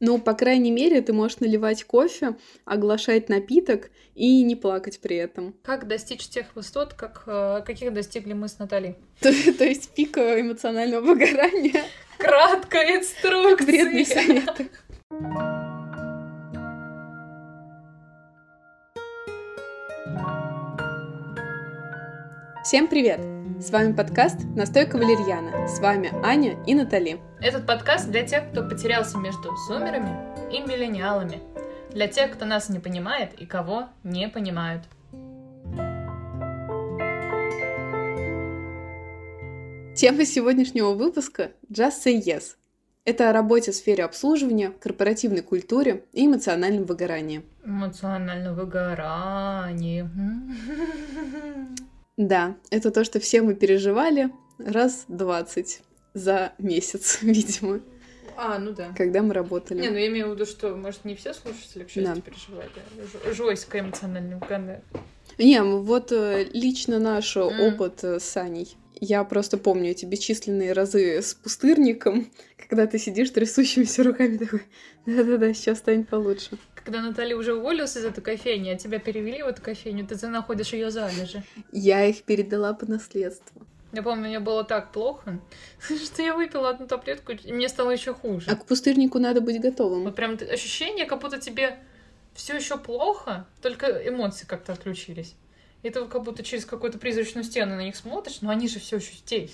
Ну, по крайней мере, ты можешь наливать кофе, оглашать напиток и не плакать при этом. Как достичь тех высот, как, э, каких достигли мы с Натальей? То, то есть пика эмоционального выгорания. Краткая инструкция. Вредные советы. Всем привет! С вами подкаст «Настойка валерьяна». С вами Аня и Натали. Этот подкаст для тех, кто потерялся между зумерами и миллениалами. Для тех, кто нас не понимает и кого не понимают. Тема сегодняшнего выпуска «Just Say Yes». Это о работе в сфере обслуживания, корпоративной культуре и эмоциональном выгорании. Эмоциональном выгорании. Да, это то, что все мы переживали раз двадцать за месяц, видимо. А, ну да. Когда мы работали. Не, ну я имею в виду, что, может, не все слушатели, к счастью, Да. переживали. Жойское эмоциональное выгорание. Не, вот э, лично наш М. опыт э, с Аней. Я просто помню эти бесчисленные разы с пустырником, когда ты сидишь трясущимися руками такой, да-да-да, сейчас станет получше. Когда Наталья уже уволилась из этой кофейни, а тебя перевели в эту кофейню, ты находишь ее залежи. Я их передала по наследству. Я помню, мне было так плохо, что я выпила одну таблетку, и мне стало еще хуже. А к пустырнику надо быть готовым. Вот прям ощущение, как будто тебе все еще плохо, только эмоции как-то отключились. И ты как будто через какую-то призрачную стену на них смотришь, но они же все еще здесь.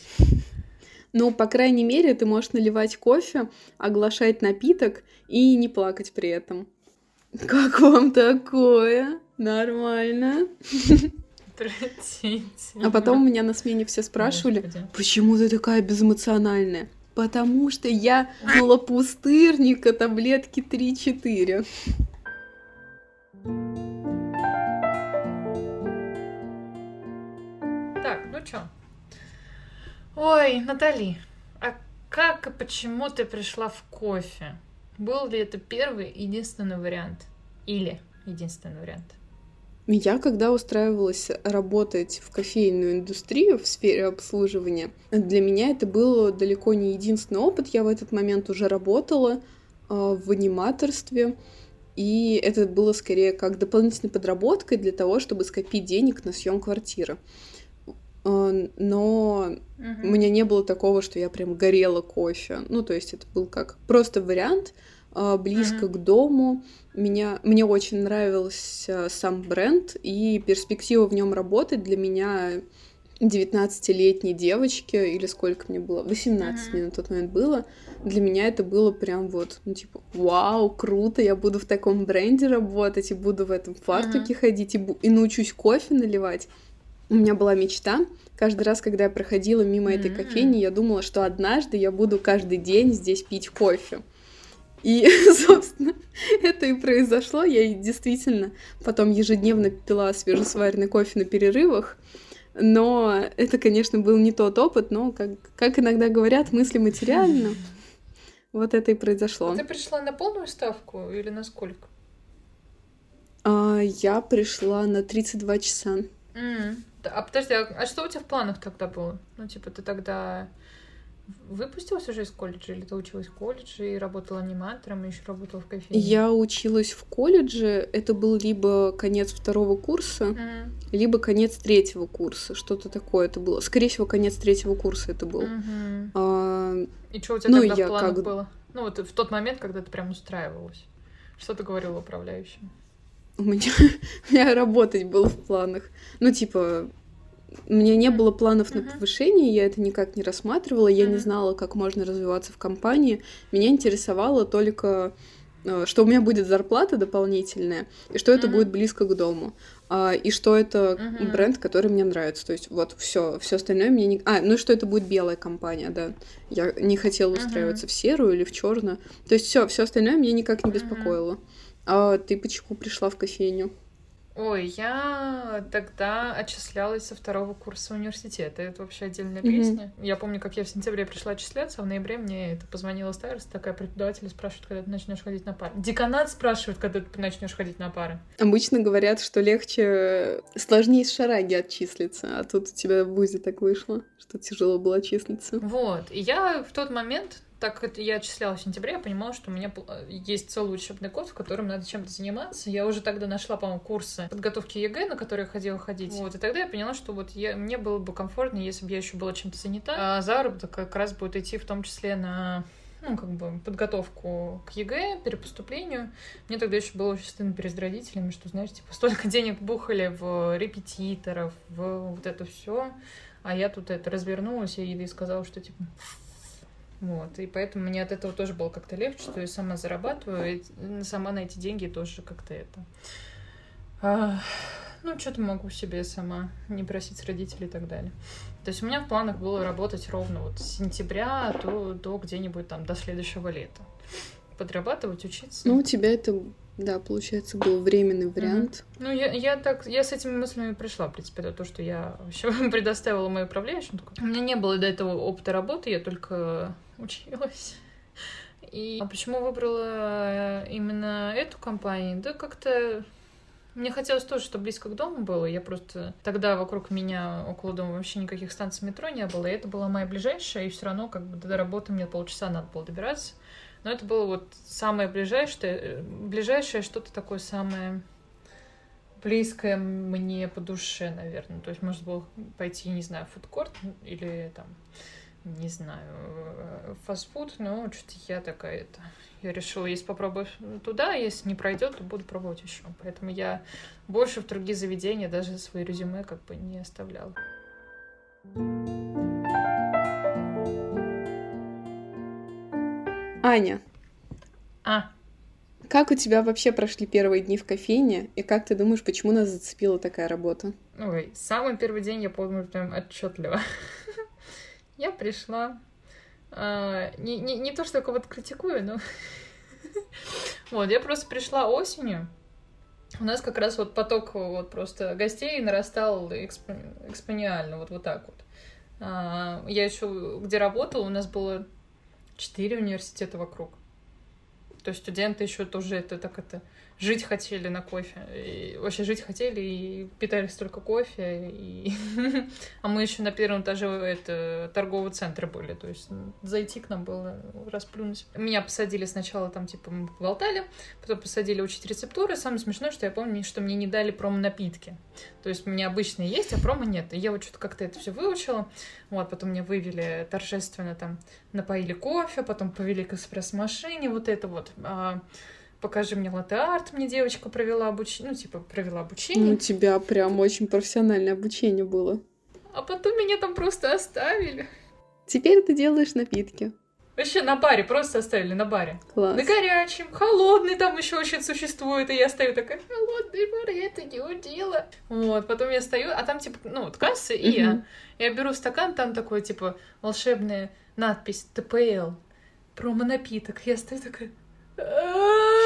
Ну, по крайней мере, ты можешь наливать кофе, оглашать напиток и не плакать при этом. Как вам такое? Нормально. Отвратительно. А потом у меня на смене все спрашивали, Господи. почему ты такая безэмоциональная? Потому что я пила пустырника таблетки 3-4. Так, ну чё? Ой, Натали, а как и почему ты пришла в кофе? Был ли это первый и единственный вариант? Или единственный вариант? Я, когда устраивалась работать в кофейную индустрию в сфере обслуживания, для меня это был далеко не единственный опыт. Я в этот момент уже работала э, в аниматорстве, и это было скорее как дополнительной подработкой для того, чтобы скопить денег на съем квартиры. Э, Но у меня не было такого, что я прям горела кофе. Ну, то есть это был как просто вариант, а, близко Мгм. к дому. Меня, мне очень нравился сам бренд, и перспектива в нем работать для меня 19-летней девочки, или сколько мне было, 18 Мгм. мне на тот момент было, для меня это было прям вот, ну, типа, вау, круто, я буду в таком бренде работать, и буду в этом фартуке ходить, и, бу- и научусь кофе наливать. У меня была мечта. Каждый раз, когда я проходила мимо этой кофейни, я думала, что однажды я буду каждый день здесь пить кофе. И, собственно, это и произошло. Я действительно потом ежедневно пила свежесваренный кофе на перерывах. Но это, конечно, был не тот опыт, но, как, как иногда говорят, мысли материально. Вот это и произошло. Ты пришла на полную ставку или на сколько? А, я пришла на 32 часа. Да, А подожди, а а что у тебя в планах тогда было? Ну, типа, ты тогда выпустилась уже из колледжа, или ты училась в колледже и работала аниматором, и еще работала в кофейне? Я училась в колледже. Это был либо конец второго курса, М, либо конец третьего курса. Что-то такое это было. Скорее всего, конец третьего курса это был. мгм. А, И что у тебя Ну, тогда в планах как- было? Ну, вот в тот момент, когда ты прям устраивалась. Что ты говорила управляющим? У меня, у меня работать было в планах. Ну, типа, у меня не было планов на повышение, я это никак не рассматривала, я не знала, как можно развиваться в компании. Меня интересовало только, э, что у меня будет зарплата дополнительная, и что это будет близко к дому. а, И что это бренд, который мне нравится. То есть вот все, все остальное мне не. А, ну и что это будет белая компания, да. Я не хотела устраиваться в серую или в черную. То есть все, все остальное меня никак не беспокоило. А ты почему пришла в кофейню? Ой, я тогда отчислялась со второго курса университета. Это вообще отдельная Мгм. песня. Я помню, как я в сентябре пришла отчисляться, а в ноябре мне это позвонила староста, такая преподаватель спрашивает, когда ты начнешь ходить на пары. Деканат спрашивает, когда ты начнешь ходить на пары. Обычно говорят, что легче, сложнее с шараги отчислиться, а тут у тебя в ВУЗе так вышло, что тяжело было отчислиться. Вот. И я в тот момент так как я отчислялась в сентябре, я понимала, что у меня есть целый учебный год, в котором надо чем-то заниматься. Я уже тогда нашла, по-моему, курсы подготовки ЕГЭ, на которые я ходила ходить. Вот, и тогда я поняла, что вот я, мне было бы комфортно, если бы я еще была чем-то занята. А заработок как раз будет идти в том числе на ну, как бы, подготовку к ЕГЭ, перепоступлению. Мне тогда еще было очень стыдно перед родителями, что, знаешь, типа, столько денег бухали в репетиторов, в вот это все, а я тут это развернулась и сказала, что, типа, вот, и поэтому мне от этого тоже было как-то легче, что я сама зарабатываю, и сама на эти деньги тоже как-то это... А, ну, что-то могу себе сама не просить с родителей и так далее. То есть у меня в планах было работать ровно вот с сентября до, до где-нибудь там до следующего лета. Подрабатывать, учиться. Ну, у тебя это, да, получается, был временный вариант. Mm-hmm. Ну, я, я так, я с этими мыслями пришла, в принципе, это то, что я вообще предоставила мою управляющему. У меня не было до этого опыта работы, я только училась. И а почему выбрала именно эту компанию? Да как-то мне хотелось тоже, чтобы близко к дому было. Я просто... Тогда вокруг меня, около дома, вообще никаких станций метро не было. И это была моя ближайшая, и все равно как бы до работы мне полчаса надо было добираться. Но это было вот самое ближайшее, ближайшее что-то такое самое близкое мне по душе, наверное. То есть можно было пойти, не знаю, в фудкорт или там, не знаю, фастфуд, но что-то я такая это я решила, если попробую туда, если не пройдет, то буду пробовать еще. Поэтому я больше в другие заведения даже свои резюме как бы не оставляла. Аня. А. Как у тебя вообще прошли первые дни в кофейне, и как ты думаешь, почему нас зацепила такая работа? Ой, самый первый день я помню прям отчетливо. Я пришла, а, не, то, что я кого-то критикую, но... вот, я просто пришла осенью. У нас как раз вот поток вот просто гостей нарастал эксп... экспониально, вот, вот так вот. А, я еще где работала, у нас было четыре университета вокруг. То есть студенты еще тоже это так это жить хотели на кофе. И вообще жить хотели и питались только кофе. И... а мы еще на первом этаже это, торгового центра были. То есть зайти к нам было расплюнуть. Меня посадили сначала там, типа, мы болтали, потом посадили учить рецептуры. Самое смешное, что я помню, что мне не дали промо-напитки. То есть меня обычные есть, а промо нет. И я вот что-то как-то это все выучила. Вот, потом меня вывели торжественно там, напоили кофе, потом повели к эспресс-машине, вот это вот. Покажи мне латте-арт, мне девочка провела обучение, ну, типа, провела обучение. Ну, у тебя прям очень профессиональное обучение было. А потом меня там просто оставили. Теперь ты делаешь напитки. Вообще на баре, просто оставили на баре. Класс. На горячем, холодный там еще очень существует, и я стою такая, холодный бар, я это не удела. Вот, потом я стою, а там типа, ну, вот касса, и я. Я беру стакан, там такой, типа, волшебная надпись ТПЛ, промо-напиток. Я стою такая,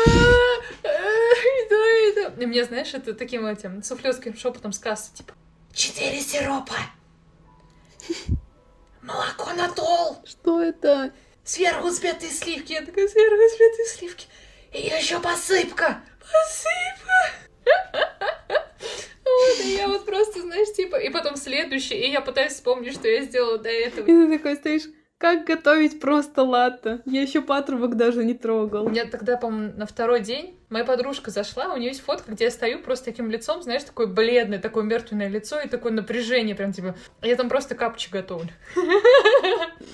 и мне, знаешь, это таким этим суфлёрским шепотом с кассы, типа, четыре сиропа, молоко на тол. Что это? Сверху взбитые сливки. Я такая, сверху взбитые сливки. И еще посыпка. Посыпка. Вот, и я вот просто, знаешь, типа... И потом следующий, и я пытаюсь вспомнить, что я сделала до этого. И ты такой стоишь... Как готовить просто латте? Я еще патрубок даже не трогал. Я тогда, по-моему, на второй день моя подружка зашла, у нее есть фотка, где я стою просто таким лицом, знаешь, такое бледное, такое мертвенное лицо и такое напряжение, прям типа, я там просто капчи готовлю.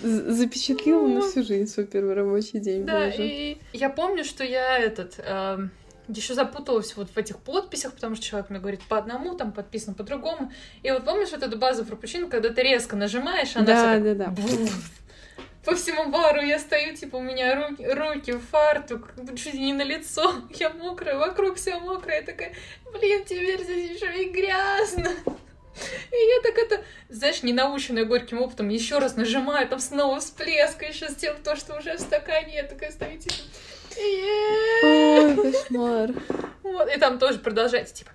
Запечатлела на всю жизнь свой первый рабочий день. Да, и я помню, что я этот эм, еще запуталась вот в этих подписях, потому что человек мне говорит по одному, там подписано по-другому. И вот помнишь вот эту базу фрапучино, когда ты резко нажимаешь, она да, да, да по всему бару я стою, типа, у меня руки, руки фартук, чуть не на лицо, я мокрая, вокруг все мокрое, я такая, блин, теперь здесь еще и грязно. И я так это, знаешь, не наученная горьким опытом, еще раз нажимаю, там снова всплеск, еще с тем, то, что уже в стакане, я такая стою, типа, Ой, кошмар. Вот, и там тоже продолжается, типа,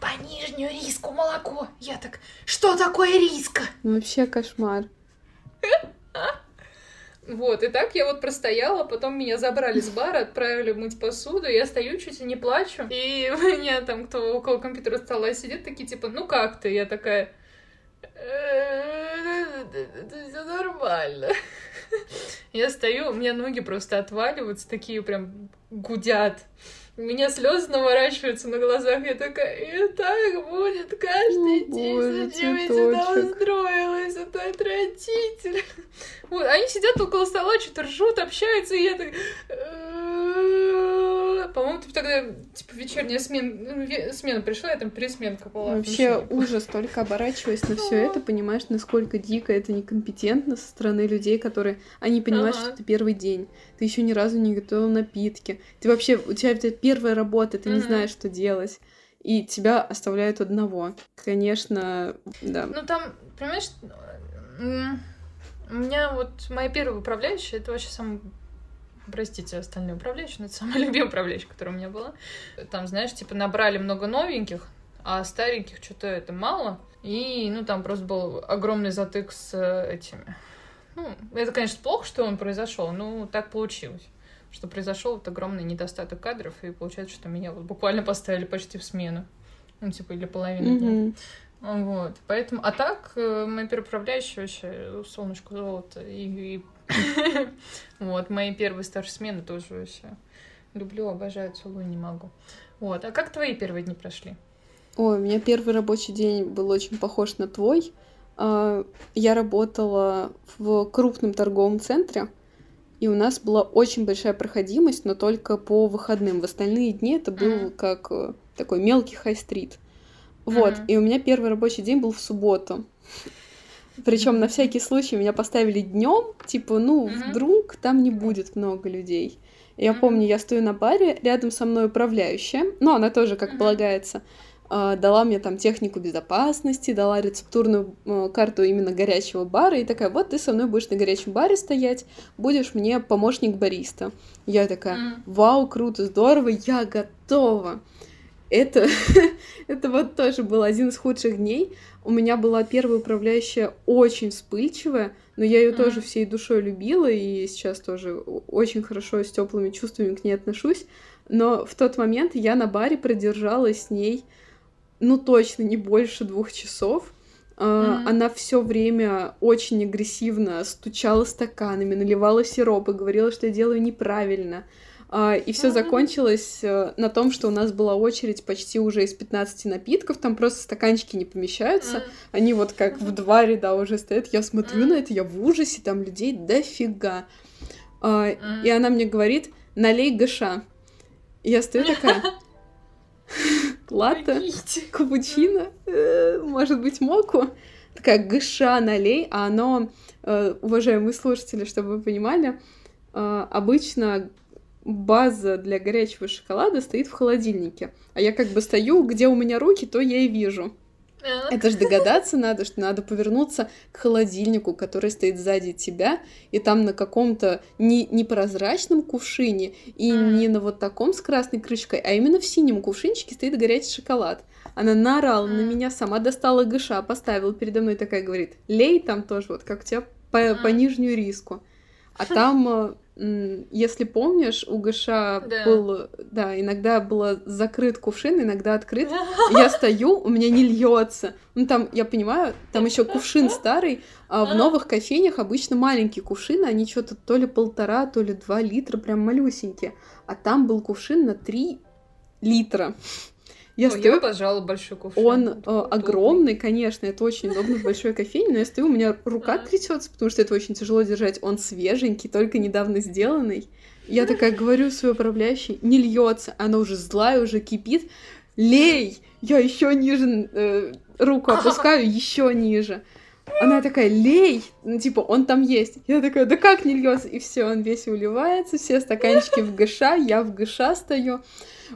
по нижнюю риску молоко. Я так, что такое риска? Вообще кошмар. Вот, и так я вот простояла, потом меня забрали с бара, отправили мыть посуду, я стою, чуть и не плачу, и меня там кто около компьютера стола сидит, такие типа, ну как ты? Я такая, все нормально. Я стою, у меня ноги просто отваливаются, такие прям гудят. У меня слезы наворачиваются на глазах. Я такая, и так будет каждый О, день. Боже, Зачем я сюда устроилась? Это отвратительно. Вот, они сидят около стола, что-то ржут, общаются, и я так... По-моему, ты тогда, типа, вечерняя смена, ну, смена пришла, я там пересменка была. Вообще ужас, только оборачиваясь на все это, понимаешь, насколько дико это некомпетентно со стороны людей, которые... Они понимают, ага. что это первый день, ты еще ни разу не готовил напитки, ты вообще, у тебя это первая работа, ты не знаешь, что делать и тебя оставляют одного. Конечно, да. Ну там, понимаешь, у меня вот моя первая управляющая, это вообще самый простите, остальные управляющие, но это самая любимая управляющая, которая у меня была. Там, знаешь, типа набрали много новеньких, а стареньких что-то это мало. И, ну, там просто был огромный затык с э, этими. Ну, это, конечно, плохо, что он произошел, но так получилось что произошел вот огромный недостаток кадров, и получается, что меня вот буквально поставили почти в смену. Ну, типа, или половину mm-hmm. дня. Вот. Поэтому, а так, э, моя переправляющая вообще солнышко золото. И, и вот, мои первые старшие смены тоже вообще люблю, обожаю, целую, не могу. Вот, а как твои первые дни прошли? Ой, у меня первый рабочий день был очень похож на твой. А, я работала в крупном торговом центре, и у нас была очень большая проходимость, но только по выходным. В остальные дни это был mm-hmm. как э, такой мелкий хай-стрит. Вот, mm-hmm. и у меня первый рабочий день был в субботу. Причем на всякий случай меня поставили днем, типа, ну, mm-hmm. вдруг там не будет много людей. Я mm-hmm. помню, я стою на баре, рядом со мной управляющая, ну, она тоже, как mm-hmm. полагается, э, дала мне там технику безопасности, дала рецептурную э, карту именно горячего бара, и такая, вот ты со мной будешь на горячем баре стоять, будешь мне помощник бариста. Я такая, вау, круто, здорово, я готова это, это вот тоже был один из худших дней. У меня была первая управляющая очень вспыльчивая, но я ее mm-hmm. тоже всей душой любила, и сейчас тоже очень хорошо с теплыми чувствами к ней отношусь. Но в тот момент я на баре продержалась с ней, ну точно не больше двух часов. Mm-hmm. Она все время очень агрессивно стучала стаканами, наливала сироп и говорила, что я делаю неправильно. И все закончилось э, на том, что у нас была очередь почти уже из 15 напитков, там просто стаканчики не помещаются, они вот как в два ряда уже стоят, я смотрю на это, я в ужасе, там людей дофига. А, и она мне говорит, налей гаша. И я стою такая, латте, капучино, э, может быть, моку. Такая гаша налей, а оно, э, уважаемые слушатели, чтобы вы понимали, обычно база для горячего шоколада стоит в холодильнике. А я как бы стою, где у меня руки, то я и вижу. Это же догадаться надо, что надо повернуться к холодильнику, который стоит сзади тебя, и там на каком-то не, непрозрачном кувшине, и mm. не на вот таком с красной крышкой, а именно в синем кувшинчике стоит горячий шоколад. Она наорала mm. на меня, сама достала гыша, поставила передо мной такая, говорит, лей там тоже, вот как у тебя по, mm. по нижнюю риску. А там э, если помнишь, у Гыша да. был, да, иногда был закрыт кувшин, иногда открыт. Я стою, у меня не льется. Ну там, я понимаю, там еще кувшин старый, а в новых кофейнях обычно маленькие кувшины, они что-то то ли полтора, то ли два литра, прям малюсенькие. А там был кувшин на три литра. Я, ну, стою, я пожалуй, большой кувшин. Он э, огромный, конечно, это очень удобно в большой кофейне, но я стою, у меня рука трясется, потому что это очень тяжело держать. Он свеженький, только недавно сделанный. Я такая говорю своей управляющей, не льется, она уже злая, уже кипит. Лей! Я еще ниже э, руку опускаю, еще ниже. Она такая, лей, ну, типа, он там есть. Я такая, да как не льется? И все, он весь уливается, все стаканчики в ГШ, я в ГШ стою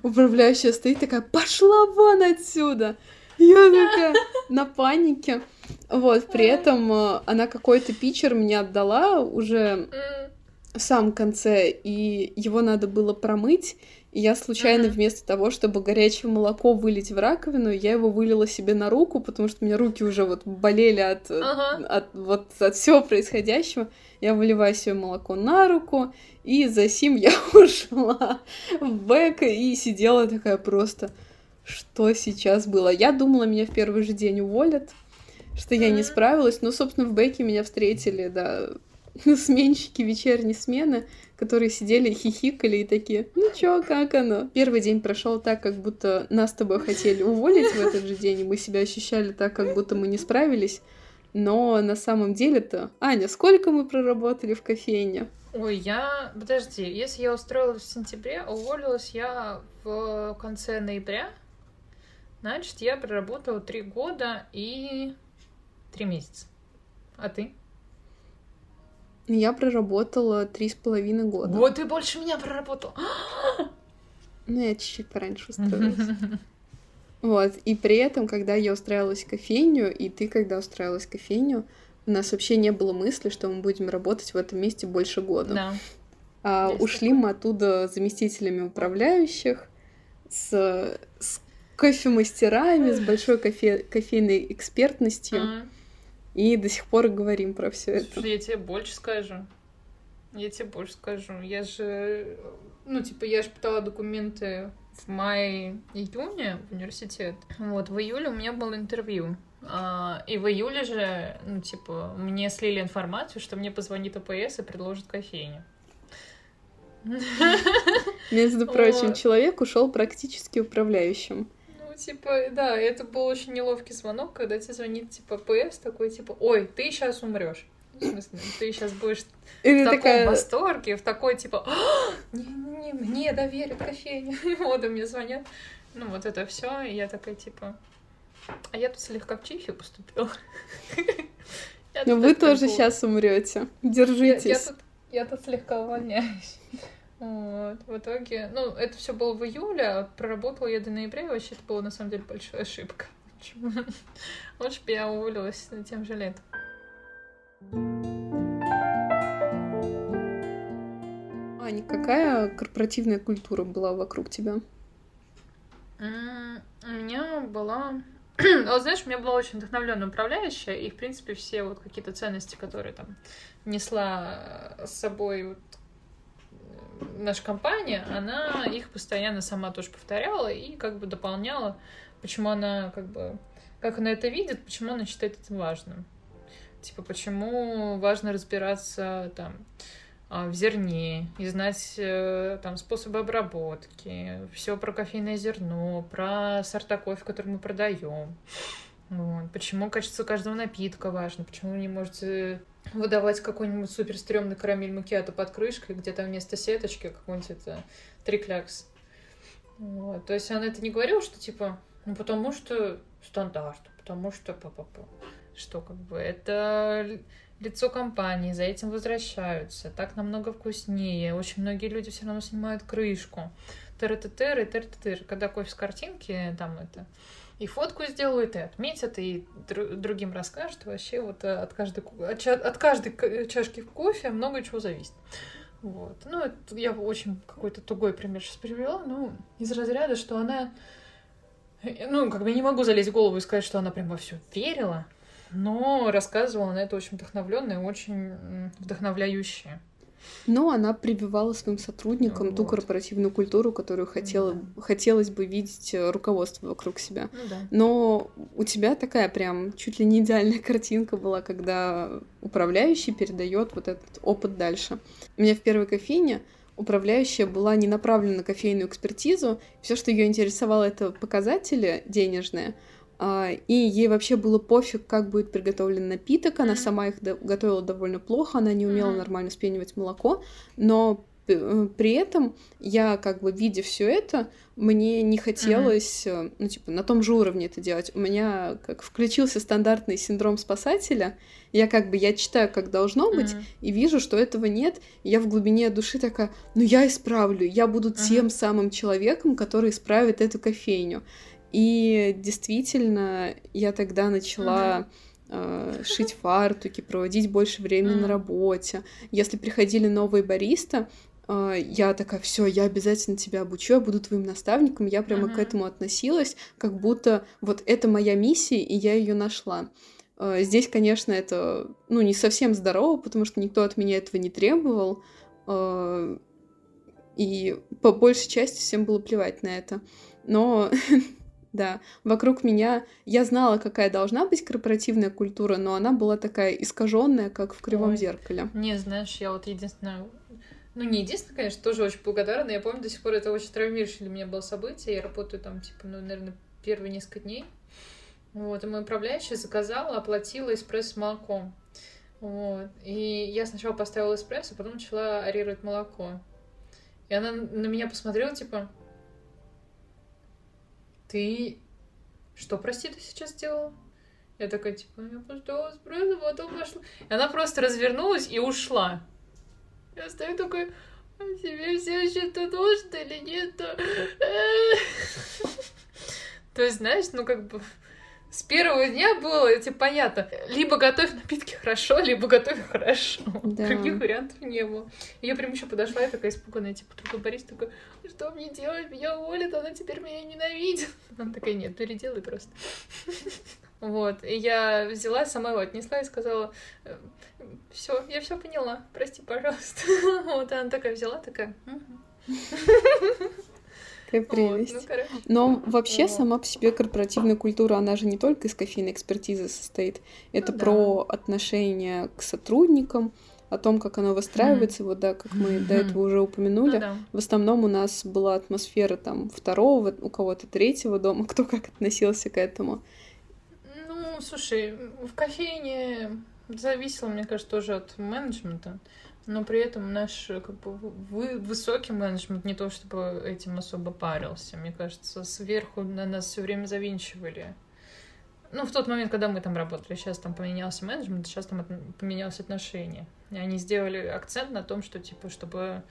управляющая стоит такая, пошла вон отсюда! Я такая на панике. Вот, при этом э, она какой-то питчер мне отдала уже в самом конце, и его надо было промыть. И я случайно вместо того, чтобы горячее молоко вылить в раковину, я его вылила себе на руку, потому что у меня руки уже вот болели от, ага. от, вот, от всего происходящего. Я выливаю себе молоко на руку, и за сим я ушла в бэк и сидела такая просто, что сейчас было. Я думала, меня в первый же день уволят, что я не справилась, но, собственно, в бэке меня встретили, да, сменщики вечерней смены, которые сидели, хихикали и такие, ну чё, как оно? Первый день прошел так, как будто нас с тобой хотели уволить в этот же день, и мы себя ощущали так, как будто мы не справились. Но на самом деле-то, Аня, сколько мы проработали в кофейне? Ой, я... Подожди, если я устроилась в сентябре, уволилась я в конце ноября, значит, я проработала три года и три месяца. А ты? Я проработала три с половиной года. Вот ты больше меня проработал. Ну, я чуть-чуть пораньше устроилась. Вот, и при этом, когда я устраивалась в кофейню, и ты, когда устраивалась в кофейню, у нас вообще не было мысли, что мы будем работать в этом месте больше года. Да. А, ушли такое. мы оттуда заместителями управляющих, с, с кофемастерами, с большой кофе, кофейной экспертностью. А. И до сих пор говорим про все это. Я тебе больше скажу. Я тебе больше скажу. Я же, ну, типа, я же пытала документы в мае-июне в университет. Вот, в июле у меня было интервью. А, и в июле же, ну, типа, мне слили информацию, что мне позвонит АПС и предложит кофейню. Между прочим, человек ушел практически управляющим. Ну, типа, да, это был очень неловкий звонок, когда тебе звонит, типа, ПС, такой, типа, ой, ты сейчас умрешь. В смысле, ты сейчас будешь в таком такая... восторге, в такой, типа, не, не, мне доверят кофейню. И вот мне звонят. Ну, вот это все, и я такая, типа, а я тут слегка в Чифи поступила. Но вы тоже сейчас умрете. Держитесь. Я тут слегка увольняюсь. Вот. В итоге, ну, это все было в июле, а проработала я до ноября, и вообще это была на самом деле большая ошибка. Лучше бы я уволилась на тем же летом. Аня, какая корпоративная культура была вокруг тебя? У меня была... Вот знаешь, у меня была очень вдохновленная управляющая, и, в принципе, все вот какие-то ценности, которые там несла с собой вот наша компания, она их постоянно сама тоже повторяла и как бы дополняла, почему она как бы, как она это видит, почему она считает это важным. Типа, почему важно разбираться там а, в зерне и знать э, там способы обработки, все про кофейное зерно, про сорта кофе, который мы продаем. Вот. Почему качество каждого напитка важно, почему вы не можете выдавать какой-нибудь супер стрёмный карамель макиато под крышкой, где там вместо сеточки какой-нибудь это триклякс. Вот. То есть она это не говорила, что типа, ну потому что стандарт, потому что -па. что как бы это лицо компании, за этим возвращаются, так намного вкуснее, очень многие люди все равно снимают крышку, тыр тыр тыр тыр тыр когда кофе с картинки, там это, и фотку сделают, и отметят, и др- другим расскажут. Вообще вот э, от каждой, от каждой чашки кофе много чего зависит. Вот. Ну, это я очень какой-то тугой пример сейчас привела, ну, из разряда, что она... Э, ну, как бы я не могу залезть в голову и сказать, что она прям во все верила, но рассказывала она это очень вдохновленно и очень вдохновляюще. Но она прививала своим сотрудникам вот. ту корпоративную культуру, которую хотела, да. хотелось бы видеть э, руководство вокруг себя. Ну, да. Но у тебя такая прям чуть ли не идеальная картинка была, когда управляющий передает вот этот опыт дальше. У меня в первой кофейне управляющая была не направлена на кофейную экспертизу. Все, что ее интересовало, это показатели денежные. А, и ей вообще было пофиг, как будет приготовлен напиток. Она mm-hmm. сама их готовила довольно плохо, она не умела mm-hmm. нормально спенивать молоко, но э, при этом я, как бы видя все это, мне не хотелось, mm-hmm. ну, типа, на том же уровне это делать. У меня как включился стандартный синдром спасателя. Я как бы, я читаю, как должно быть, mm-hmm. и вижу, что этого нет. И я в глубине души такая, ну, я исправлю, я буду mm-hmm. тем самым человеком, который исправит эту кофейню. И действительно, я тогда начала э, шить фартуки, проводить больше времени на работе. Если приходили новые бариста, э, я такая, все, я обязательно тебя обучу, я буду твоим наставником. Я прямо к этому относилась, как будто вот это моя миссия, и я ее нашла. Э, здесь, конечно, это ну, не совсем здорово, потому что никто от меня этого не требовал. Э, и по большей части всем было плевать на это. Но Да, вокруг меня я знала, какая должна быть корпоративная культура, но она была такая искаженная, как в кривом Ой. зеркале. Не, знаешь, я вот единственное, ну не единственное, конечно, тоже очень благодарна. Я помню до сих пор это очень травмирующее для меня было событие. Я работаю там, типа, ну, наверное, первые несколько дней. Вот, и мой управляющий заказала, оплатила эспрессо с молоком. Вот. И я сначала поставила эспрессо, потом начала арировать молоко. И она на меня посмотрела, типа, ты что, прости, ты сейчас сделала? Я такая, типа, я поставила эспрессо, потом пошла. И она просто развернулась и ушла. Я стою такой, а тебе все еще тут нужно или нет? То есть, знаешь, ну как бы с первого дня было, типа, понятно, либо готовь напитки хорошо, либо готовь хорошо. Да. Других вариантов не было. И я прям еще подошла, я такая испуганная, типа, другой Борис такой, что мне делать, меня уволят, она теперь меня ненавидит. Она такая, нет, переделай просто. Вот, и я взяла, сама его отнесла и сказала, все, я все поняла, прости, пожалуйста. Вот, она такая взяла, такая, Какая прелесть. Вот, ну, Но вообще вот. сама по себе корпоративная культура, она же не только из кофейной экспертизы состоит. Это ну, про да. отношение к сотрудникам, о том, как оно выстраивается, mm-hmm. вот да, как мы mm-hmm. до этого уже упомянули. Ну, да. В основном у нас была атмосфера там второго, у кого-то третьего дома, кто как относился к этому. Ну, слушай, в кофейне зависело, мне кажется, тоже от менеджмента но при этом наш как бы вы, высокий менеджмент не то чтобы этим особо парился. Мне кажется, сверху на нас все время завинчивали. Ну, в тот момент, когда мы там работали, сейчас там поменялся менеджмент, сейчас там поменялось отношение. И они сделали акцент на том, что, типа, чтобы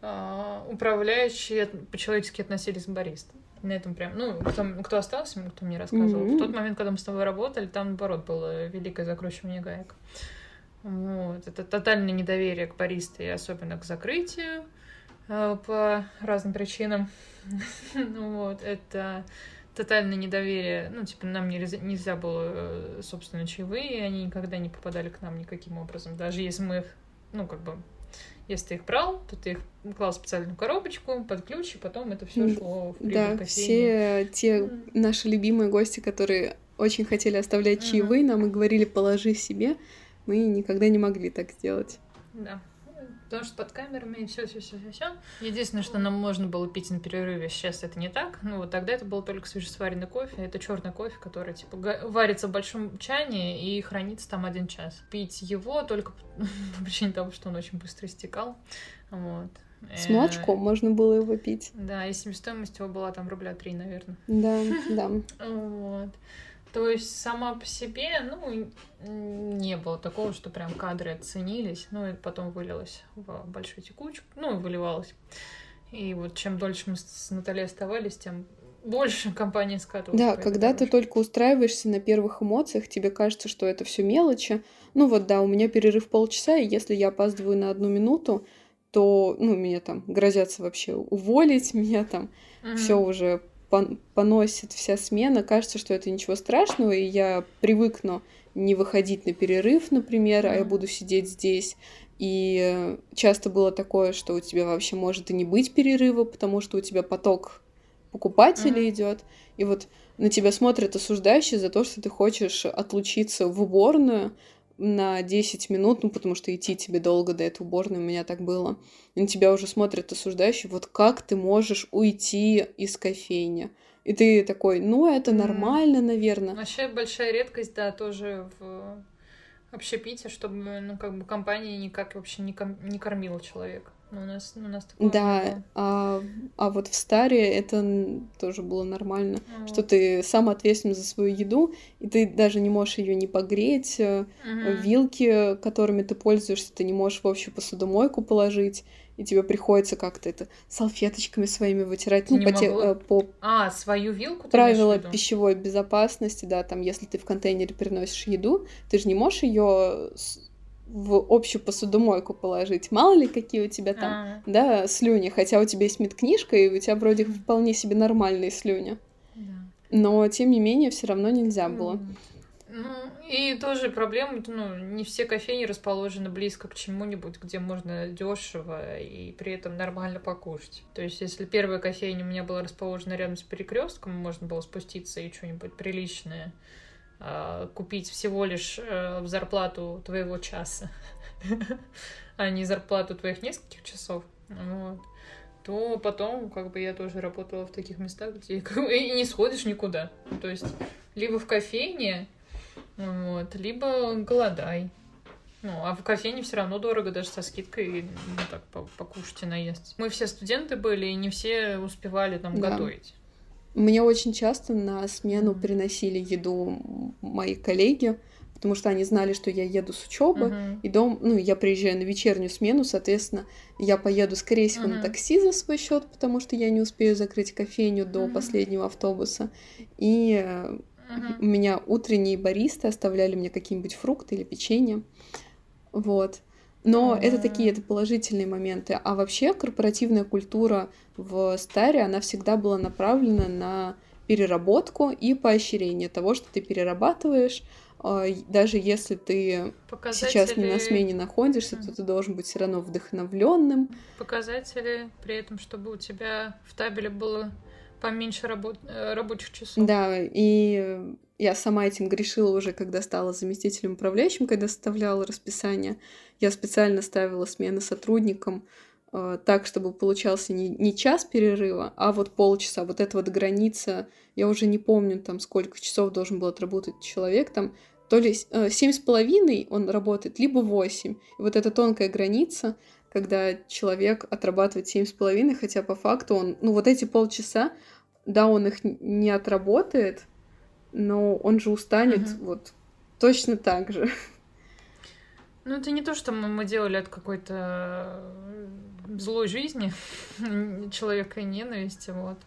э, управляющие по-человечески относились к баристам. На этом прям, ну, кто, кто остался, кто мне рассказывал. Mm-hmm. В тот момент, когда мы с тобой работали, там, наоборот, было великое закручивание гаек. Вот. Это тотальное недоверие к баристе, и особенно к закрытию э, по разным причинам. ну, вот. Это тотальное недоверие. Ну, типа, нам нельзя, было, э, собственно, чаевые, и они никогда не попадали к нам никаким образом. Даже если мы их, ну, как бы, если ты их брал, то ты их клал в специальную коробочку под ключ, и потом это все шло в Да, все те наши любимые гости, которые очень хотели оставлять чаевые, нам и говорили, положи себе, мы никогда не могли так сделать. Да. Потому что под камерами все, все, все, все, все. Единственное, что нам можно было пить на перерыве, сейчас это не так. Ну вот тогда это был только свежесваренный кофе. Это черный кофе, который типа варится в большом чане и хранится там один час. Пить его только по причине того, что он очень быстро истекал. Вот. С молочком можно было его пить. Да, и себестоимость его была там рубля три, наверное. Да, да. Вот. То есть сама по себе, ну, не было такого, что прям кадры оценились, ну, и потом вылилось в большую текучку, ну, и выливалось. И вот чем дольше мы с Натальей оставались, тем больше компания скатывалась. Да, когда ты только устраиваешься на первых эмоциях, тебе кажется, что это все мелочи. Ну вот да, у меня перерыв полчаса, и если я опаздываю на одну минуту, то, ну, меня там грозятся вообще уволить, меня там mm-hmm. все уже поносит вся смена, кажется, что это ничего страшного, и я привыкну не выходить на перерыв, например, а я буду сидеть здесь. И часто было такое, что у тебя вообще может и не быть перерыва, потому что у тебя поток покупателей mm-hmm. идет. И вот на тебя смотрят осуждающие за то, что ты хочешь отлучиться в уборную, на 10 минут, ну, потому что идти тебе долго до этой уборной, у меня так было. И на тебя уже смотрят осуждающие, вот как ты можешь уйти из кофейни? И ты такой, ну, это нормально, наверное. Вообще большая редкость, да, тоже в общепите, чтобы, ну, как бы компания никак вообще не, ком- не кормила человека. Ну, у нас, у нас такое Да, а, а вот в Старе это тоже было нормально, а. что ты сам ответственен за свою еду, и ты даже не можешь ее не погреть, угу. вилки, которыми ты пользуешься, ты не можешь в общую посудомойку положить, и тебе приходится как-то это салфеточками своими вытирать. ну, по, те, э, по а, свою вилку? Правила пищевой безопасности, да, там, если ты в контейнере переносишь еду, ты же не можешь ее в общую посудомойку положить. Мало ли, какие у тебя там, а да, слюни. Хотя у тебя есть медкнижка, и у тебя вроде вполне себе нормальные слюни. Да. Но, тем не менее, все равно нельзя было. Ну, и тоже проблема, ну, не все кофейни расположены близко к чему-нибудь, где можно дешево и при этом нормально покушать. То есть, если первая кофейня у меня была расположена рядом с перекрестком, можно было спуститься и что-нибудь приличное купить всего лишь э, зарплату твоего часа, а не зарплату твоих нескольких часов. Вот то потом как бы я тоже работала в таких местах, где и не сходишь никуда. То есть либо в кофейне, вот, либо голодай. Ну, а в кофейне все равно дорого, даже со скидкой, ну, так, покушать и наесться. Мы все студенты были, и не все успевали там да. готовить. Мне очень часто на смену приносили еду мои коллеги, потому что они знали, что я еду с учебы, uh-huh. и дом, ну, я приезжаю на вечернюю смену, соответственно, я поеду, скорее всего, uh-huh. на такси за свой счет, потому что я не успею закрыть кофейню до uh-huh. последнего автобуса. И uh-huh. у меня утренние баристы оставляли мне какие-нибудь фрукты или печенье. Вот. Но uh-huh. это такие это положительные моменты. А вообще корпоративная культура в Старе, она всегда была направлена на переработку и поощрение того, что ты перерабатываешь, а, даже если ты Показатели... сейчас не на смене находишься, то ты должен быть все равно вдохновленным. Показатели при этом, чтобы у тебя в табеле было поменьше работ... Э, рабочих часов. Да, и я сама этим грешила уже, когда стала заместителем управляющим, когда составляла расписание. Я специально ставила смены сотрудникам э, так, чтобы получался не, не час перерыва, а вот полчаса. Вот эта вот граница, я уже не помню, там, сколько часов должен был отработать человек, там, то ли э, семь с половиной он работает, либо восемь. И вот эта тонкая граница, когда человек отрабатывает семь с половиной, хотя по факту он, ну вот эти полчаса, да, он их не отработает, но он же устанет угу. вот точно так же. Ну, это не то, что мы, мы делали от какой-то злой жизни, человека и ненависти, вот.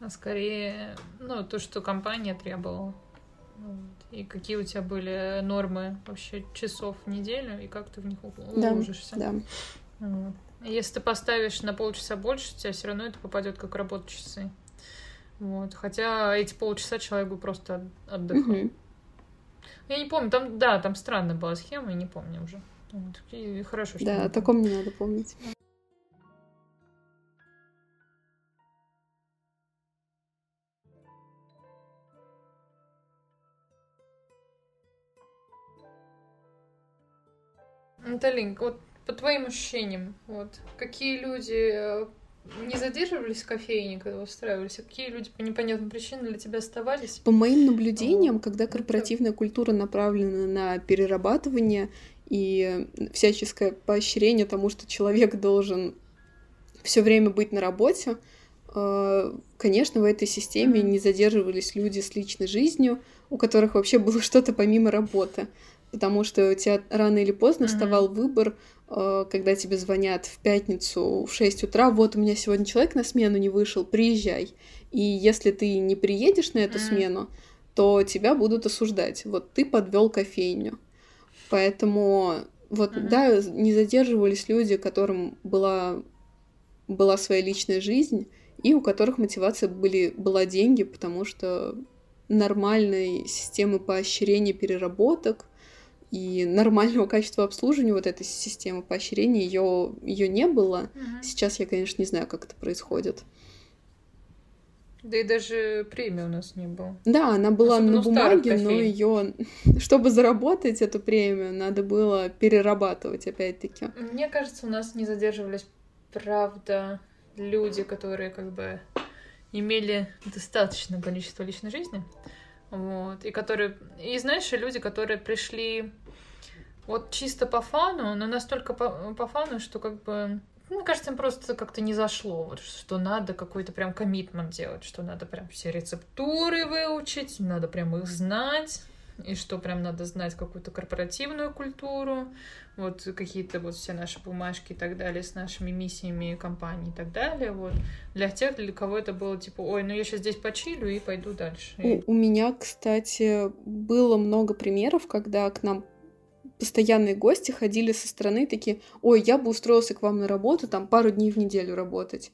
А скорее, ну, то, что компания требовала. Вот. И какие у тебя были нормы вообще часов в неделю, и как ты в них уложишься. Да, да. Вот. Если ты поставишь на полчаса больше, у тебя все равно это попадет как работа часы. Вот. Хотя эти полчаса человек бы просто отдыхал. Угу. Я не помню, там, да, там странная была схема, я не помню уже. Вот. И хорошо, что... Да, о таком не надо помнить. Наталин, вот по твоим ощущениям, вот какие люди э, не задерживались в кофейне, когда устраивались, а какие люди по непонятным причинам для тебя оставались? По моим наблюдениям, когда корпоративная культура направлена на перерабатывание и всяческое поощрение тому, что человек должен все время быть на работе, э, конечно, в этой системе не задерживались люди с личной жизнью, у которых вообще было что-то помимо работы потому что у тебя рано или поздно вставал mm-hmm. выбор, э, когда тебе звонят в пятницу в 6 утра, вот у меня сегодня человек на смену не вышел, приезжай. И если ты не приедешь на эту mm-hmm. смену, то тебя будут осуждать. Вот ты подвел кофейню. Поэтому вот, mm-hmm. да, не задерживались люди, которым была, была своя личная жизнь, и у которых мотивация были, была деньги, потому что нормальной системы поощрения переработок и нормального качества обслуживания вот этой системы поощрения ее ее не было. Угу. Сейчас я, конечно, не знаю, как это происходит. Да и даже премии у нас не было. Да, она была Особенно на бумаге, но ее, чтобы заработать эту премию, надо было перерабатывать, опять-таки. Мне кажется, у нас не задерживались, правда, люди, которые как бы имели достаточное количество личной жизни. Вот. И которые. И знаешь, люди, которые пришли вот чисто по фану, но настолько по, по фану, что как бы мне кажется, им просто как-то не зашло, вот, что надо какой-то прям коммитмент делать, что надо прям все рецептуры выучить, надо прям их знать, и что прям надо знать какую-то корпоративную культуру, вот какие-то вот все наши бумажки и так далее с нашими миссиями компании и так далее, вот. Для тех, для кого это было типа, ой, ну я сейчас здесь почилю и пойду дальше. У, у меня, кстати, было много примеров, когда к нам постоянные гости ходили со стороны такие, ой, я бы устроился к вам на работу, там пару дней в неделю работать.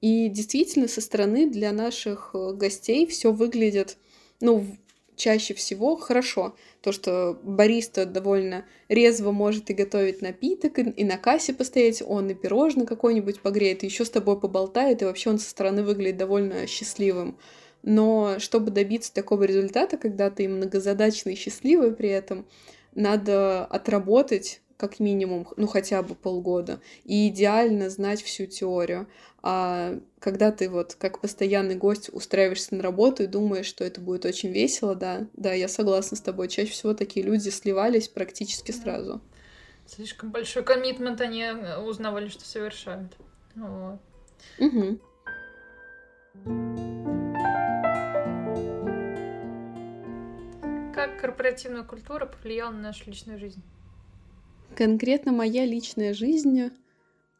И действительно, со стороны для наших э, гостей все выглядит, ну, чаще всего хорошо. То, что бариста довольно резво может и готовить напиток, и, на кассе постоять, он и пирожное какое-нибудь погреет, и еще с тобой поболтает, и вообще он со стороны выглядит довольно счастливым. Но чтобы добиться такого результата, когда ты многозадачный и счастливый при этом, надо отработать как минимум, ну хотя бы полгода, и идеально знать всю теорию. А когда ты вот как постоянный гость устраиваешься на работу и думаешь, что это будет очень весело, да, да, я согласна с тобой. Чаще всего такие люди сливались практически сразу. Слишком большой коммитмент они э, узнавали, что совершают. Вот. Угу. Как корпоративная культура повлияла на нашу личную жизнь? конкретно моя личная жизнь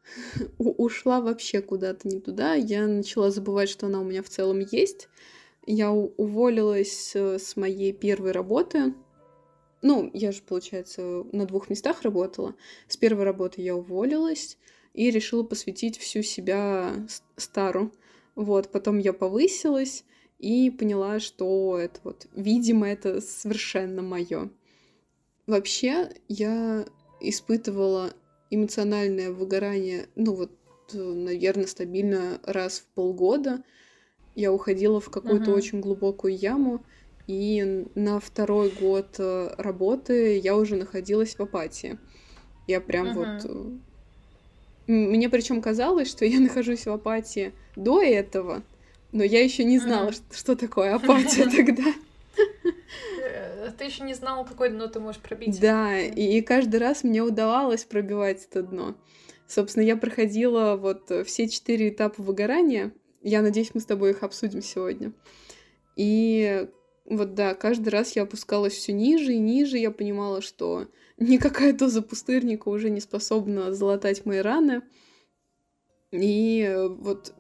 ушла вообще куда-то не туда. Я начала забывать, что она у меня в целом есть. Я уволилась э, с моей первой работы. Ну, я же, получается, на двух местах работала. С первой работы я уволилась и решила посвятить всю себя стару. Вот, потом я повысилась и поняла, что это вот, видимо, это совершенно мое. Вообще, я испытывала эмоциональное выгорание, ну вот, наверное, стабильно раз в полгода. Я уходила в какую-то uh-huh. очень глубокую яму, и на второй год э, работы я уже находилась в апатии. Я прям uh-huh. вот... Э, мне причем казалось, что я нахожусь в апатии до этого, но я еще не знала, uh-huh. что, что такое апатия тогда ты еще не знала, какое дно ты можешь пробить. Да, и, и каждый раз мне удавалось пробивать это дно. Собственно, я проходила вот все четыре этапа выгорания. Я надеюсь, мы с тобой их обсудим сегодня. И вот да, каждый раз я опускалась все ниже и ниже. Я понимала, что никакая доза пустырника уже не способна залатать мои раны. И вот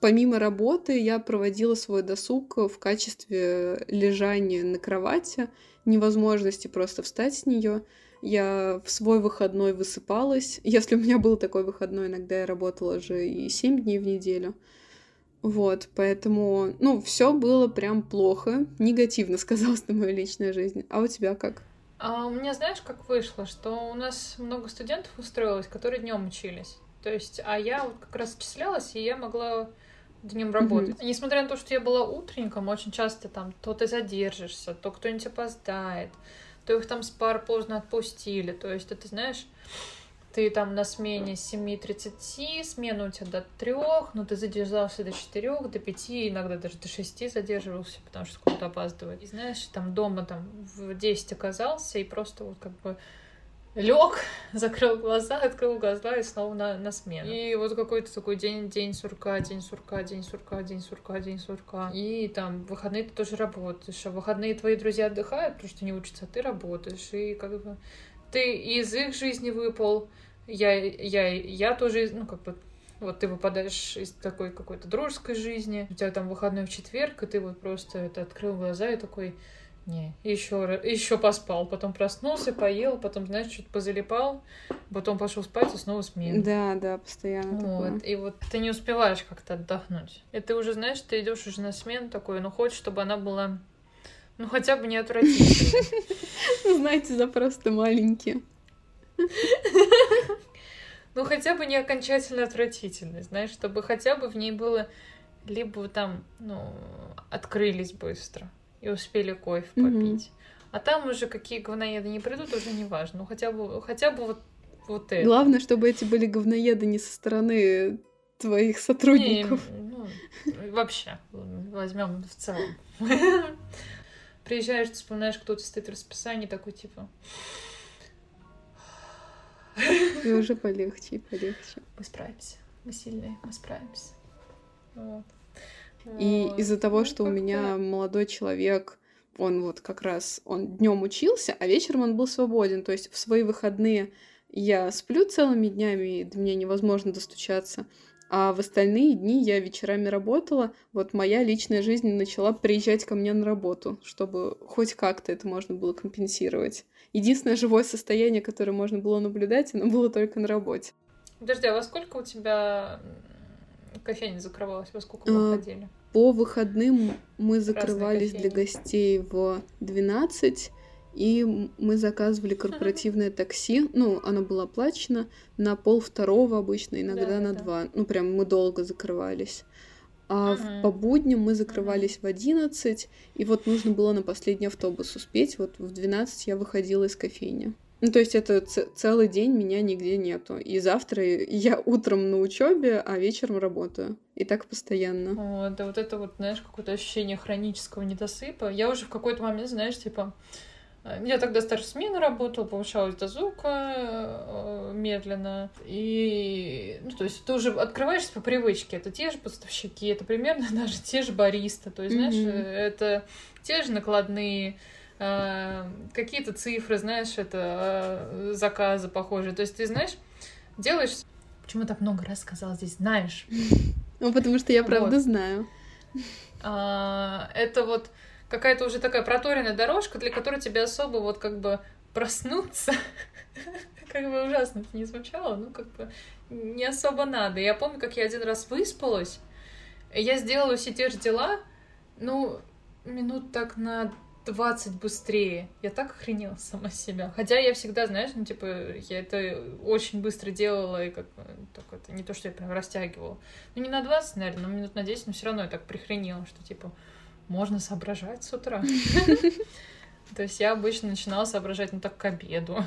помимо работы я проводила свой досуг в качестве лежания на кровати, невозможности просто встать с нее. Я в свой выходной высыпалась. Если у меня был такой выходной, иногда я работала же и 7 дней в неделю. Вот, поэтому, ну, все было прям плохо, негативно сказалось на мою личную жизнь. А у тебя как? А у меня, знаешь, как вышло, что у нас много студентов устроилось, которые днем учились. То есть, а я вот как раз отчислялась, и я могла днем работать. Mm-hmm. Несмотря на то, что я была утренником, очень часто там то ты задержишься, то кто-нибудь опоздает, то их там с пар поздно отпустили. То есть, это знаешь, ты там на смене с 7.30, смена у тебя до 3, но ты задержался до 4, до 5, иногда даже до 6 задерживался, потому что кто-то опаздывает. И знаешь, там дома там в 10 оказался, и просто вот как бы лег, закрыл глаза, открыл глаза и снова на, на смену. И вот какой-то такой день, день сурка, день сурка, день сурка, день сурка, день сурка. И там в выходные ты тоже работаешь, а в выходные твои друзья отдыхают, потому что не учатся, а ты работаешь. И как бы ты из их жизни выпал, я, я, я тоже, ну, как бы, вот ты выпадаешь из такой какой-то дружеской жизни, у тебя там выходной в четверг, и ты вот просто это открыл глаза и такой, не, еще, еще поспал, потом проснулся, поел, потом, знаешь, чуть позалипал, потом пошел спать и снова смена. Да, да, постоянно. Вот. Такое. И вот ты не успеваешь как-то отдохнуть. И ты уже, знаешь, ты идешь уже на смену такой, ну хочешь, чтобы она была, ну хотя бы не отвратительной. Знаете, запрос-то маленький. Ну хотя бы не окончательно отвратительной, знаешь, чтобы хотя бы в ней было либо там, ну, открылись быстро и успели кофе попить. Mm-hmm. А там уже какие говноеды не придут, уже не важно. Ну, хотя бы, хотя бы вот, вот это. Главное, чтобы эти были говноеды не со стороны твоих сотрудников. Не, ну, вообще, возьмем в целом. Приезжаешь, ты вспоминаешь, кто-то стоит в расписании, такой типа... И уже полегче, полегче. Мы справимся. Мы сильные, мы справимся. Вот. И из-за того, что у меня молодой человек, он вот как раз, он днем учился, а вечером он был свободен. То есть в свои выходные я сплю целыми днями, и до меня невозможно достучаться. А в остальные дни я вечерами работала. Вот моя личная жизнь начала приезжать ко мне на работу, чтобы хоть как-то это можно было компенсировать. Единственное живое состояние, которое можно было наблюдать, оно было только на работе. Подожди, а во сколько у тебя кофейня закрывалась? Во сколько вы А, ходили? По выходным мы закрывались для гостей в 12, и мы заказывали корпоративное такси. Ну, оно было оплачено на пол второго обычно, иногда на Да-да-да. два. Ну, прям мы долго закрывались. А в- Мгм. по будням мы закрывались в 11, и вот нужно было на последний автобус успеть. Вот в 12 я выходила из кофейни. Ну, то есть это целый день меня нигде нету. И завтра я утром на учебе, а вечером работаю. И так постоянно. Вот, да вот это вот, знаешь, какое-то ощущение хронического недосыпа. Я уже в какой-то момент, знаешь, типа... э, Я тогда старшую смену работала, повышалась до звука э, медленно. И, ну, то есть ты уже открываешься по привычке. Это те же поставщики, это примерно даже те же бариста. То есть, знаешь, Мгм. э, это те же накладные, какие-то цифры, знаешь, это э, заказы похожие. То есть ты, знаешь, делаешь... Почему так много раз сказала здесь? Знаешь. Ну, потому что я правда Вот. знаю. А, это вот какая-то уже такая проторенная дорожка, для которой тебе особо вот как бы проснуться, как бы ужасно это не звучало, ну как бы не особо надо. Я помню, как я один раз выспалась, я сделала все те же дела, ну, минут так на 20 быстрее. Я так охренела сама себя. Хотя я всегда, знаешь, ну, типа, я это очень быстро делала, и как так это не то, что я прям растягивала. Ну, не на 20, наверное, но минут на 10, но все равно я так прихренела, что, типа, можно соображать с утра. То есть я обычно начинала соображать, ну, так к обеду.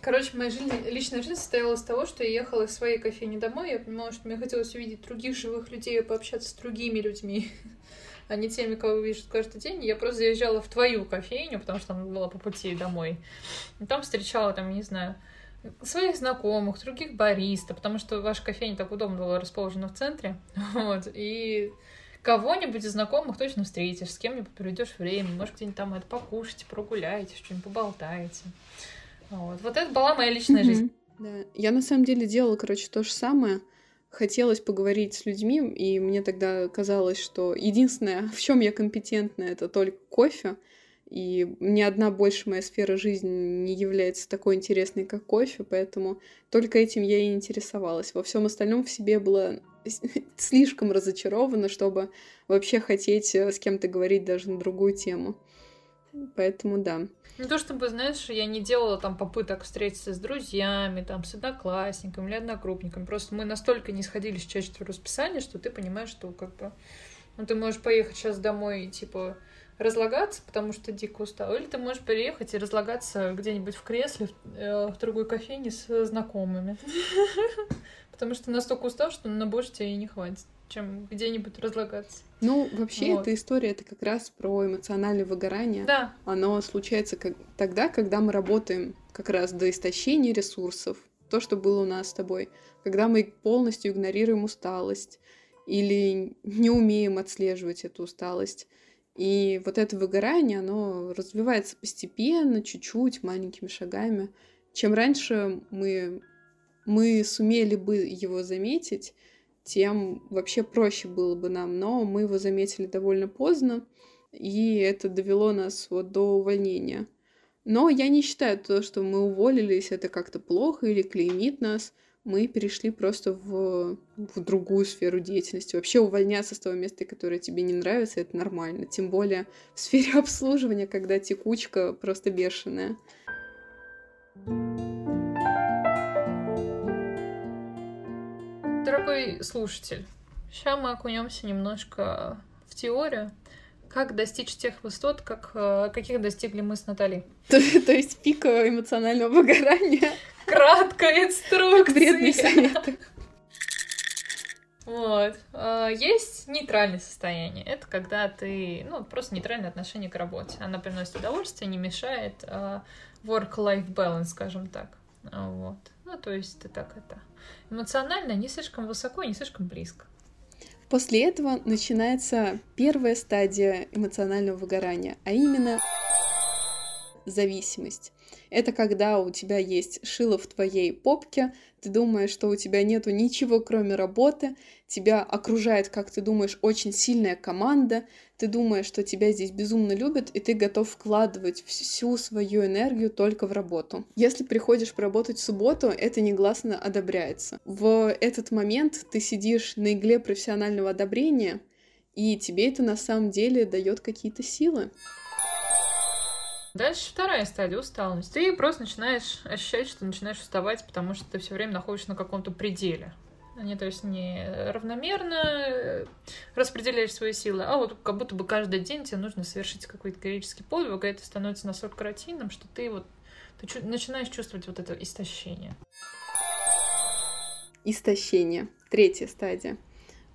Короче, моя жизнь, личная жизнь состояла из того, что я ехала из своей кофейни домой, я понимала, что мне хотелось увидеть других живых людей, пообщаться с другими людьми, а не теми, кого вижу каждый день. Я просто заезжала в твою кофейню, потому что она была по пути домой. И там встречала, там, не знаю, своих знакомых, других бариста, потому что ваша кофейня так удобно была расположена в центре. Вот. И кого-нибудь из знакомых точно встретишь, с кем-нибудь проведешь время, может, где-нибудь там это покушаете, прогуляете, что-нибудь поболтаете. Вот. вот это была моя личная жизнь. Да. Я на самом деле делала, короче, то же самое. Хотелось поговорить с людьми, и мне тогда казалось, что единственное, в чем я компетентна, это только кофе. И ни одна больше моя сфера жизни не является такой интересной, как кофе, поэтому только этим я и интересовалась. Во всем остальном в себе была слишком разочарована, чтобы вообще хотеть э, с кем-то говорить даже на другую тему. Поэтому да. Не то чтобы, знаешь, я не делала там попыток встретиться с друзьями, там, с одноклассниками или одногруппниками. Просто мы настолько не сходились в чаще расписания, что ты понимаешь, что как бы... Ну, ты можешь поехать сейчас домой и, типа, разлагаться, потому что дико устал. Или ты можешь приехать и разлагаться где-нибудь в кресле в, э, в другой кофейне с знакомыми. Потому что настолько устал, что на больше тебе и не хватит, чем где-нибудь разлагаться. Ну, вообще, Вот. эта история это как раз про эмоциональное выгорание. Да, Оно случается как... тогда, когда мы работаем как раз до истощения ресурсов. То, что было у нас с тобой. Когда мы полностью игнорируем усталость или не умеем отслеживать эту усталость. И вот это выгорание, оно развивается постепенно, чуть-чуть, маленькими шагами. Чем раньше мы, мы сумели бы его заметить, тем вообще проще было бы нам. Но мы его заметили довольно поздно, и это довело нас вот до увольнения. Но я не считаю то, что мы уволились, это как-то плохо или клеймит нас. Мы перешли просто в, в другую сферу деятельности. Вообще увольняться с того места, которое тебе не нравится, это нормально. Тем более в сфере обслуживания, когда текучка просто бешеная. Дорогой слушатель, сейчас мы окунемся немножко в теорию, как достичь тех высот, как, э, каких достигли мы с Натальей. То, то есть пика эмоционального выгорания, Краткая инструкция. вредные советы. Вот. А, Есть нейтральное состояние. Это когда ты, ну, просто нейтральное отношение к работе. Она приносит удовольствие, не мешает. а, Work-life balance, скажем так. А, Вот. Ну, то есть ты так это... Эмоционально не слишком высоко, не слишком близко. После этого начинается первая стадия эмоционального выгорания, а именно зависимость. Это когда у тебя есть шило в твоей попке, ты думаешь, что у тебя нету ничего, кроме работы, тебя окружает, как ты думаешь, очень сильная команда, ты думаешь, что тебя здесь безумно любят, и ты готов вкладывать всю свою энергию только в работу. Если приходишь поработать в субботу, это негласно одобряется. В этот момент ты сидишь на игле профессионального одобрения, и тебе это на самом деле дает какие-то силы. Дальше вторая стадия усталость. Ты просто начинаешь ощущать, что начинаешь уставать, потому что ты все время находишься на каком-то пределе. Они, то есть, не равномерно э, распределяешь свои силы, а вот как будто бы каждый день тебе нужно совершить какой-то героический подвиг, и это становится настолько рутинным, что ты вот ты чу- начинаешь чувствовать вот это истощение. Истощение. Третья стадия.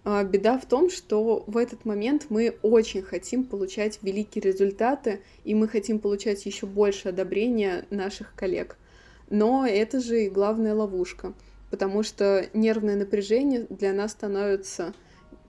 А, беда в том, что в этот момент мы очень хотим получать великие результаты, и мы хотим получать еще больше одобрения наших коллег. Но это же и главная ловушка, потому что нервное напряжение для нас становится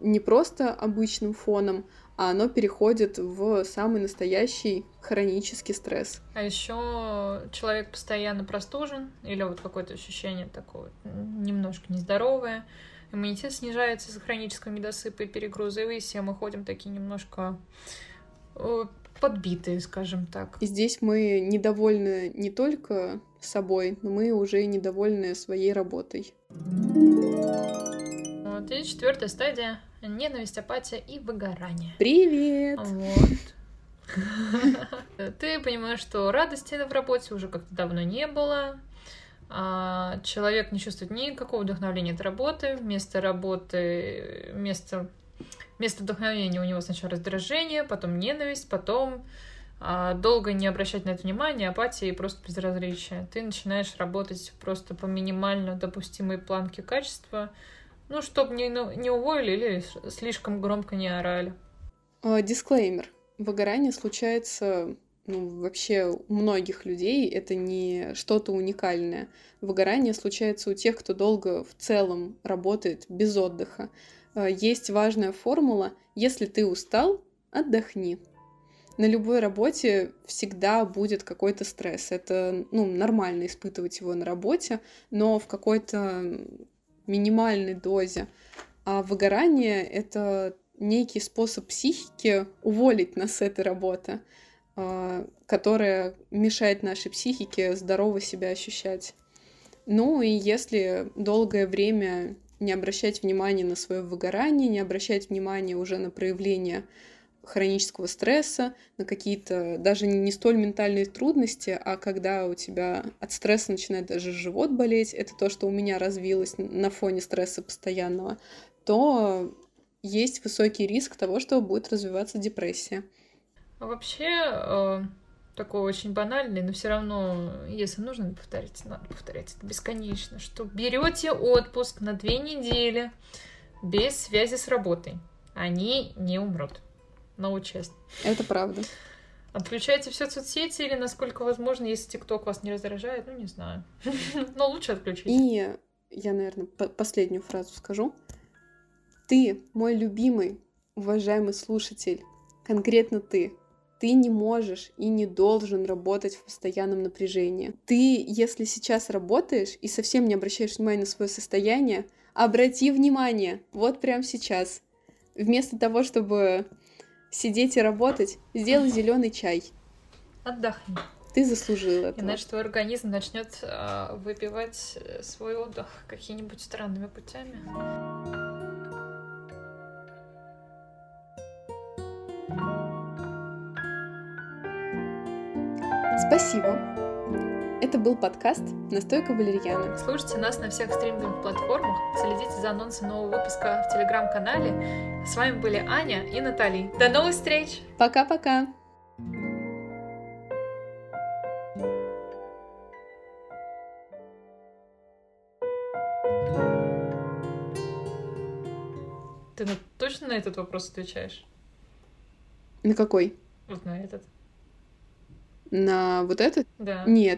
не просто обычным фоном, а оно переходит в самый настоящий хронический стресс. А еще человек постоянно простужен, или вот какое-то ощущение такое немножко нездоровое, иммунитет снижается из-за хронического недосыпа и перегруза, и все мы ходим такие немножко э, подбитые, скажем так. И здесь мы недовольны не только собой, но мы уже недовольны своей работой. Вот, и четвертая стадия — ненависть, апатия и выгорание. Привет! Вот. Ты понимаешь, что радости в работе уже как-то давно не было, человек не чувствует никакого вдохновления от работы, вместо работы, вместо, вместо вдохновения у него сначала раздражение, потом ненависть, потом а, долго не обращать на это внимания, апатия и просто безразличие. Ты начинаешь работать просто по минимально допустимой планке качества, ну, чтобы не, ну, не уволили или слишком громко не орали. А, дисклеймер. Выгорание случается ну, вообще у многих людей это не что-то уникальное. Выгорание случается у тех, кто долго в целом работает без отдыха. Э, есть важная формула «если ты устал, отдохни». На любой работе всегда будет какой-то стресс. Это ну, нормально испытывать его на работе, но в какой-то минимальной дозе. А выгорание — это некий способ психики уволить нас с этой работы. А, которая мешает нашей психике здорово себя ощущать. Ну и если долгое время не обращать внимания на свое выгорание, не обращать внимания уже на проявление хронического стресса, на какие-то даже не столь ментальные трудности, а когда у тебя от стресса начинает даже живот болеть, это то, что у меня развилось на фоне стресса постоянного, то есть высокий риск того, что будет развиваться депрессия. А вообще, э, такой очень банальный, но все равно, если нужно повторить, надо повторять это бесконечно, что берете отпуск на две недели без связи с работой. Они не умрут. Научись. Это правда. Отключайте все соцсети или, насколько возможно, если ТикТок вас не раздражает, ну, не знаю. Но лучше отключить. И я, наверное, последнюю фразу скажу. Ты, мой любимый, уважаемый слушатель, конкретно ты, ты не можешь и не должен работать в постоянном напряжении. Ты, если сейчас работаешь и совсем не обращаешь внимания на свое состояние, обрати внимание, вот прямо сейчас. Вместо того, чтобы сидеть и работать, сделай зеленый чай. Отдохни. Ты заслужил это. Иначе твой организм начнет э, выпивать э, свой отдых какими-нибудь странными путями. Спасибо. Это был подкаст «Настойка валерьяны». Слушайте нас на всех стриминговых платформах, следите за анонсом нового выпуска в телеграм-канале. С вами были Аня и Натали. До новых встреч! Пока-пока! Ты на, точно на этот вопрос отвечаешь? На какой? Вот на этот. На вот этот? Да. Нет,